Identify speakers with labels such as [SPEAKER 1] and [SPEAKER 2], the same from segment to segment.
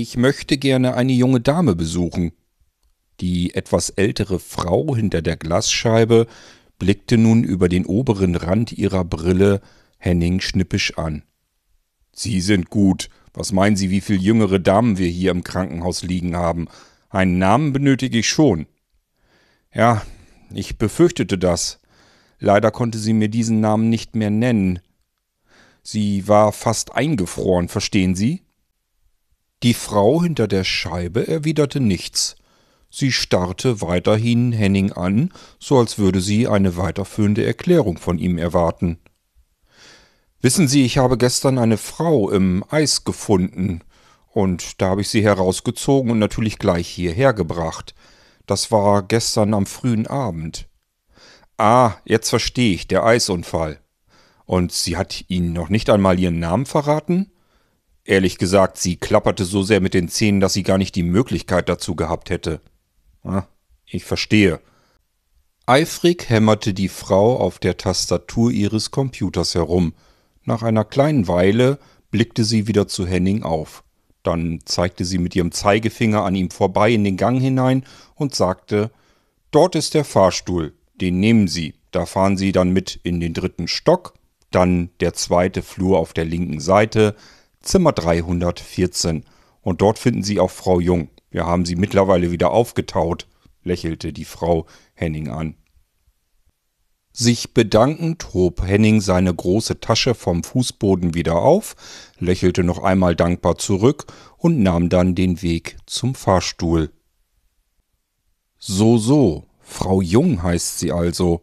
[SPEAKER 1] Ich möchte gerne eine junge Dame besuchen. Die etwas ältere Frau hinter der Glasscheibe blickte nun über den oberen Rand ihrer Brille Henning schnippisch an. Sie sind gut. Was meinen Sie, wie viel jüngere Damen wir hier im Krankenhaus liegen haben? Einen Namen benötige ich schon. Ja, ich befürchtete das. Leider konnte sie mir diesen Namen nicht mehr nennen. Sie war fast eingefroren, verstehen Sie? Die Frau hinter der Scheibe erwiderte nichts. Sie starrte weiterhin Henning an, so als würde sie eine weiterführende Erklärung von ihm erwarten. Wissen Sie, ich habe gestern eine Frau im Eis gefunden, und da habe ich sie herausgezogen und natürlich gleich hierher gebracht. Das war gestern am frühen Abend. Ah, jetzt verstehe ich, der Eisunfall. Und sie hat Ihnen noch nicht einmal Ihren Namen verraten? Ehrlich gesagt, sie klapperte so sehr mit den Zähnen, dass sie gar nicht die Möglichkeit dazu gehabt hätte. Ah, ich verstehe. Eifrig hämmerte die Frau auf der Tastatur ihres Computers herum. Nach einer kleinen Weile blickte sie wieder zu Henning auf. Dann zeigte sie mit ihrem Zeigefinger an ihm vorbei in den Gang hinein und sagte Dort ist der Fahrstuhl, den nehmen Sie, da fahren Sie dann mit in den dritten Stock, dann der zweite Flur auf der linken Seite, Zimmer 314. Und dort finden Sie auch Frau Jung. Wir haben sie mittlerweile wieder aufgetaut, lächelte die Frau Henning an. Sich bedankend hob Henning seine große Tasche vom Fußboden wieder auf, lächelte noch einmal dankbar zurück und nahm dann den Weg zum Fahrstuhl. So, so, Frau Jung heißt sie also,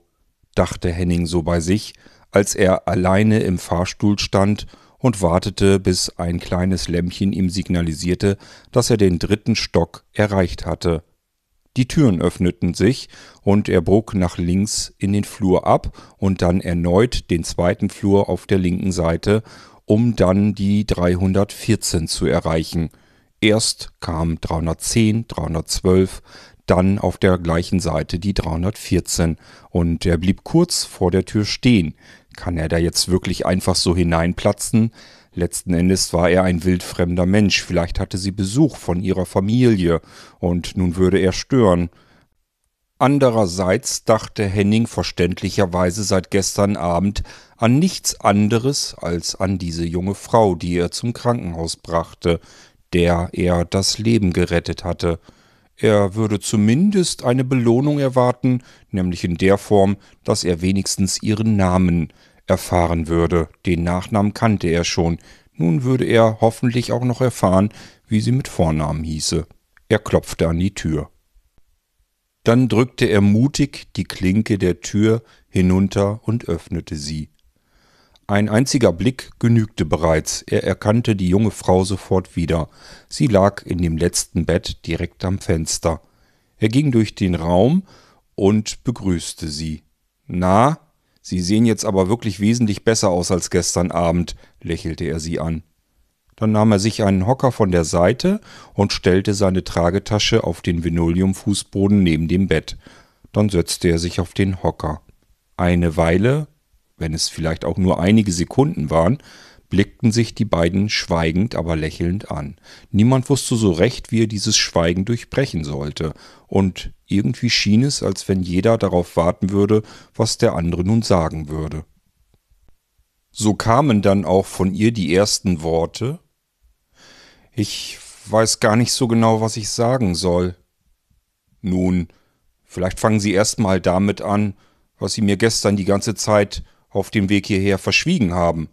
[SPEAKER 1] dachte Henning so bei sich, als er alleine im Fahrstuhl stand und wartete, bis ein kleines Lämpchen ihm signalisierte, dass er den dritten Stock erreicht hatte. Die Türen öffneten sich, und er bog nach links in den Flur ab und dann erneut den zweiten Flur auf der linken Seite, um dann die 314 zu erreichen. Erst kam 310, 312, dann auf der gleichen Seite die 314, und er blieb kurz vor der Tür stehen, kann er da jetzt wirklich einfach so hineinplatzen? Letzten Endes war er ein wildfremder Mensch, vielleicht hatte sie Besuch von ihrer Familie, und nun würde er stören. Andererseits dachte Henning verständlicherweise seit gestern Abend an nichts anderes als an diese junge Frau, die er zum Krankenhaus brachte, der er das Leben gerettet hatte. Er würde zumindest eine Belohnung erwarten, nämlich in der Form, dass er wenigstens ihren Namen erfahren würde. Den Nachnamen kannte er schon. Nun würde er hoffentlich auch noch erfahren, wie sie mit Vornamen hieße. Er klopfte an die Tür. Dann drückte er mutig die Klinke der Tür hinunter und öffnete sie. Ein einziger Blick genügte bereits, er erkannte die junge Frau sofort wieder. Sie lag in dem letzten Bett direkt am Fenster. Er ging durch den Raum und begrüßte sie. Na, Sie sehen jetzt aber wirklich wesentlich besser aus als gestern Abend, lächelte er sie an. Dann nahm er sich einen Hocker von der Seite und stellte seine Tragetasche auf den Linoleumfußboden neben dem Bett. Dann setzte er sich auf den Hocker. Eine Weile, wenn es vielleicht auch nur einige Sekunden waren, blickten sich die beiden schweigend, aber lächelnd an. Niemand wusste so recht, wie er dieses Schweigen durchbrechen sollte, und irgendwie schien es, als wenn jeder darauf warten würde, was der andere nun sagen würde. So kamen dann auch von ihr die ersten Worte. Ich weiß gar nicht so genau, was ich sagen soll. Nun, vielleicht fangen Sie erst mal damit an, was Sie mir gestern die ganze Zeit auf dem Weg hierher verschwiegen haben.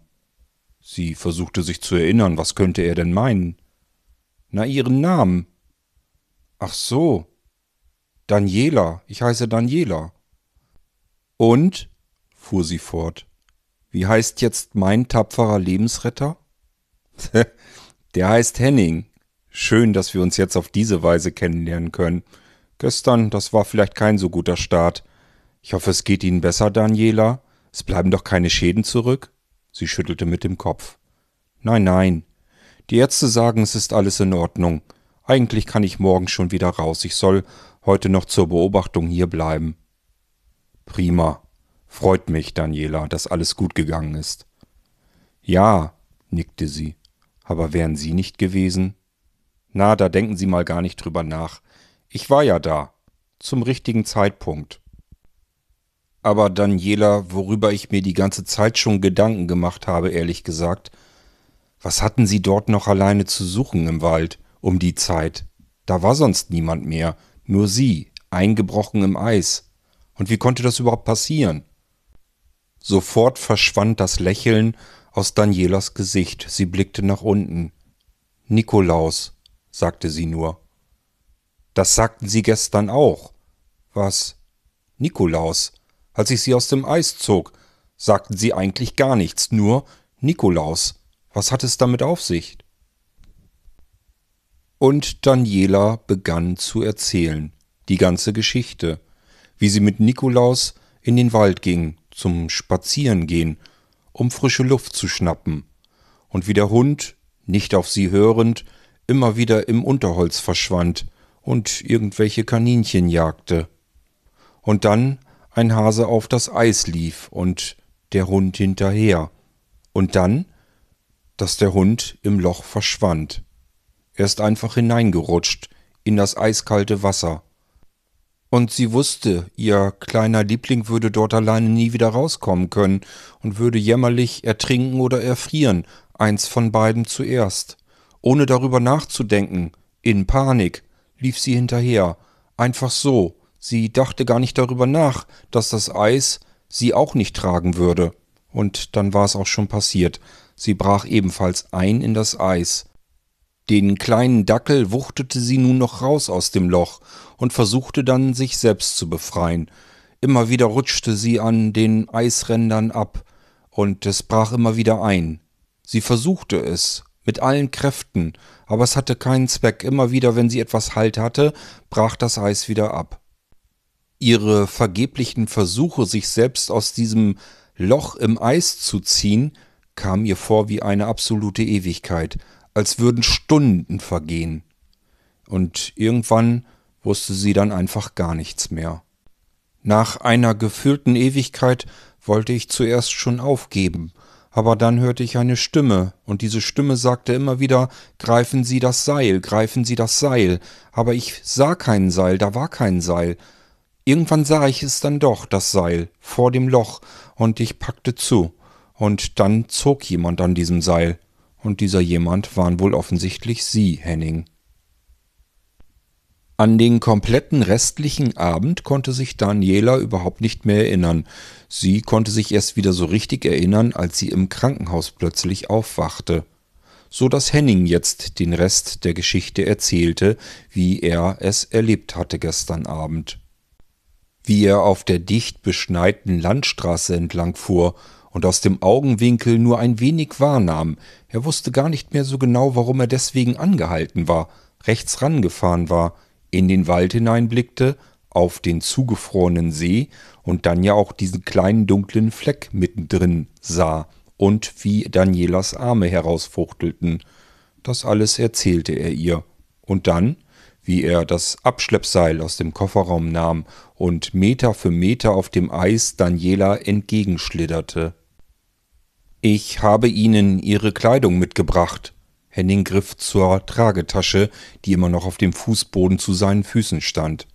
[SPEAKER 1] Sie versuchte sich zu erinnern, was könnte er denn meinen? Na, Ihren Namen. Ach so, Daniela, ich heiße Daniela. Und, fuhr sie fort, wie heißt jetzt mein tapferer Lebensretter? Der heißt Henning. Schön, dass wir uns jetzt auf diese Weise kennenlernen können. Gestern, das war vielleicht kein so guter Start. Ich hoffe, es geht Ihnen besser, Daniela. Es bleiben doch keine Schäden zurück? Sie schüttelte mit dem Kopf. Nein, nein. Die Ärzte sagen, es ist alles in Ordnung. Eigentlich kann ich morgen schon wieder raus. Ich soll heute noch zur Beobachtung hier bleiben. Prima. Freut mich, Daniela, dass alles gut gegangen ist. Ja, nickte sie. Aber wären Sie nicht gewesen? Na, da denken Sie mal gar nicht drüber nach. Ich war ja da. Zum richtigen Zeitpunkt. Aber Daniela, worüber ich mir die ganze Zeit schon Gedanken gemacht habe, ehrlich gesagt, was hatten Sie dort noch alleine zu suchen im Wald um die Zeit? Da war sonst niemand mehr, nur Sie, eingebrochen im Eis. Und wie konnte das überhaupt passieren? Sofort verschwand das Lächeln aus Danielas Gesicht. Sie blickte nach unten. Nikolaus, sagte sie nur. Das sagten Sie gestern auch. Was? Nikolaus. Als ich Sie aus dem Eis zog, sagten Sie eigentlich gar nichts, nur Nikolaus. Was hat es damit auf sich? Und Daniela begann zu erzählen, die ganze Geschichte, wie sie mit Nikolaus in den Wald ging, zum Spazierengehen, um frische Luft zu schnappen, und wie der Hund, nicht auf sie hörend, immer wieder im Unterholz verschwand und irgendwelche Kaninchen jagte. Und dann ein Hase auf das Eis lief und der Hund hinterher. Und dann, dass der Hund im Loch verschwand. Er ist einfach hineingerutscht in das eiskalte Wasser. Und sie wusste, ihr kleiner Liebling würde dort alleine nie wieder rauskommen können und würde jämmerlich ertrinken oder erfrieren, eins von beiden zuerst. Ohne darüber nachzudenken, in Panik, lief sie hinterher, einfach so. Sie dachte gar nicht darüber nach, dass das Eis sie auch nicht tragen würde. Und dann war es auch schon passiert. Sie brach ebenfalls ein in das Eis. Den kleinen Dackel wuchtete sie nun noch raus aus dem Loch und versuchte dann, sich selbst zu befreien. Immer wieder rutschte sie an den Eisrändern ab, und es brach immer wieder ein. Sie versuchte es, mit allen Kräften, aber es hatte keinen Zweck. Immer wieder, wenn sie etwas Halt hatte, brach das Eis wieder ab. Ihre vergeblichen Versuche, sich selbst aus diesem Loch im Eis zu ziehen, kam ihr vor wie eine absolute Ewigkeit, als würden Stunden vergehen. Und irgendwann wusste sie dann einfach gar nichts mehr. Nach einer gefühlten Ewigkeit wollte ich zuerst schon aufgeben, aber dann hörte ich eine Stimme, und diese Stimme sagte immer wieder Greifen Sie das Seil, greifen Sie das Seil, aber ich sah kein Seil, da war kein Seil. Irgendwann sah ich es dann doch, das Seil, vor dem Loch, und ich packte zu, und dann zog jemand an diesem Seil, und dieser jemand waren wohl offensichtlich Sie, Henning. An den kompletten restlichen Abend konnte sich Daniela überhaupt nicht mehr erinnern. Sie konnte sich erst wieder so richtig erinnern, als sie im Krankenhaus plötzlich aufwachte. So dass Henning jetzt den Rest der Geschichte erzählte, wie er es erlebt hatte gestern Abend. Wie er auf der dicht beschneiten Landstraße entlang fuhr und aus dem Augenwinkel nur ein wenig wahrnahm. Er wusste gar nicht mehr so genau, warum er deswegen angehalten war, rechts rangefahren war, in den Wald hineinblickte, auf den zugefrorenen See und dann ja auch diesen kleinen dunklen Fleck mittendrin sah und wie Danielas Arme herausfuchtelten. Das alles erzählte er ihr. Und dann, wie er das Abschleppseil aus dem Kofferraum nahm und Meter für Meter auf dem Eis Daniela entgegenschlitterte. Ich habe Ihnen Ihre Kleidung mitgebracht, Henning griff zur Tragetasche, die immer noch auf dem Fußboden zu seinen Füßen stand.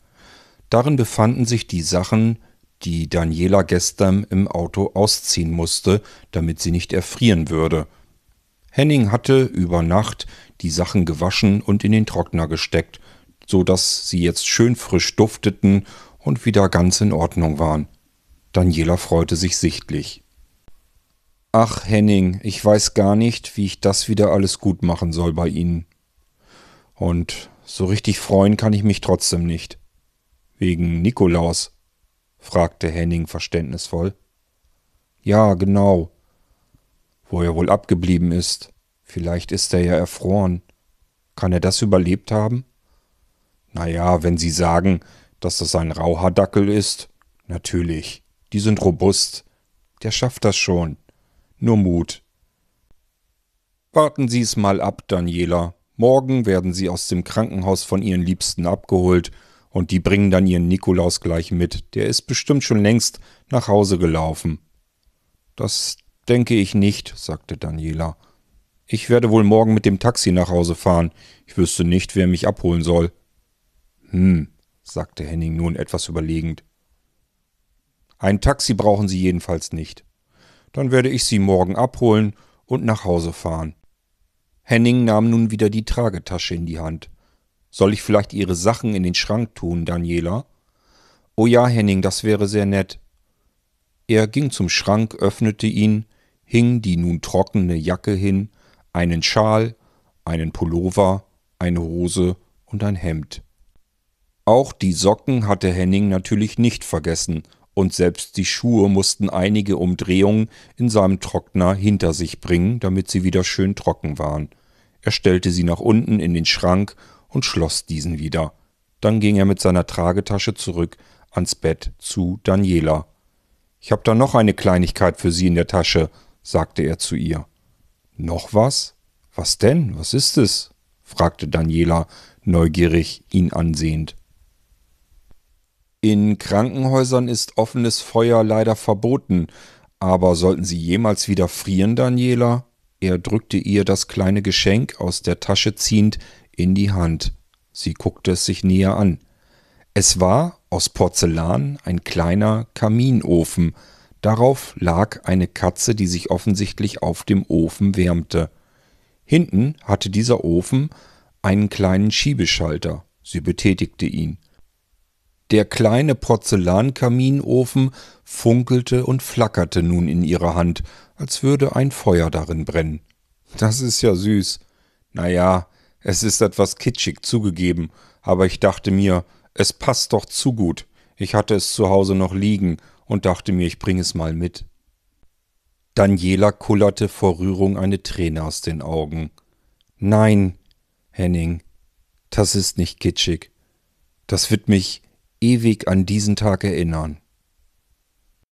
[SPEAKER 1] Darin befanden sich die Sachen, die Daniela gestern im Auto ausziehen musste, damit sie nicht erfrieren würde. Henning hatte über Nacht die Sachen gewaschen und in den Trockner gesteckt, so dass sie jetzt schön frisch dufteten und wieder ganz in Ordnung waren. Daniela freute sich sichtlich. Ach, Henning, ich weiß gar nicht, wie ich das wieder alles gut machen soll bei Ihnen. Und so richtig freuen kann ich mich trotzdem nicht. Wegen Nikolaus? fragte Henning verständnisvoll. Ja, genau. Wo er wohl abgeblieben ist. Vielleicht ist er ja erfroren. Kann er das überlebt haben? Na ja, wenn Sie sagen, dass das ein Rauhaardackel ist. Natürlich. Die sind robust. Der schafft das schon. Nur Mut. Warten Sie es mal ab, Daniela. Morgen werden Sie aus dem Krankenhaus von Ihren Liebsten abgeholt und die bringen dann Ihren Nikolaus gleich mit. Der ist bestimmt schon längst nach Hause gelaufen. Das denke ich nicht, sagte Daniela. Ich werde wohl morgen mit dem Taxi nach Hause fahren. Ich wüsste nicht, wer mich abholen soll. Hm, sagte Henning nun etwas überlegend. Ein Taxi brauchen Sie jedenfalls nicht. Dann werde ich Sie morgen abholen und nach Hause fahren. Henning nahm nun wieder die Tragetasche in die Hand. Soll ich vielleicht Ihre Sachen in den Schrank tun, Daniela? Oh ja, Henning, das wäre sehr nett. Er ging zum Schrank, öffnete ihn, hing die nun trockene Jacke hin, einen Schal, einen Pullover, eine Hose und ein Hemd. Auch die Socken hatte Henning natürlich nicht vergessen, und selbst die Schuhe mussten einige Umdrehungen in seinem Trockner hinter sich bringen, damit sie wieder schön trocken waren. Er stellte sie nach unten in den Schrank und schloss diesen wieder. Dann ging er mit seiner Tragetasche zurück ans Bett zu Daniela. Ich hab da noch eine Kleinigkeit für Sie in der Tasche, sagte er zu ihr. Noch was? Was denn? Was ist es? fragte Daniela neugierig ihn ansehend. In Krankenhäusern ist offenes Feuer leider verboten, aber sollten Sie jemals wieder frieren, Daniela? Er drückte ihr das kleine Geschenk aus der Tasche ziehend in die Hand. Sie guckte es sich näher an. Es war aus Porzellan ein kleiner Kaminofen. Darauf lag eine Katze, die sich offensichtlich auf dem Ofen wärmte. Hinten hatte dieser Ofen einen kleinen Schiebeschalter. Sie betätigte ihn. Der kleine Porzellankaminofen funkelte und flackerte nun in ihrer Hand, als würde ein Feuer darin brennen. Das ist ja süß. Na ja, es ist etwas kitschig zugegeben, aber ich dachte mir, es passt doch zu gut. Ich hatte es zu Hause noch liegen und dachte mir, ich bring es mal mit. Daniela kullerte vor Rührung eine Träne aus den Augen. Nein, Henning, das ist nicht kitschig. Das wird mich ewig an diesen Tag erinnern.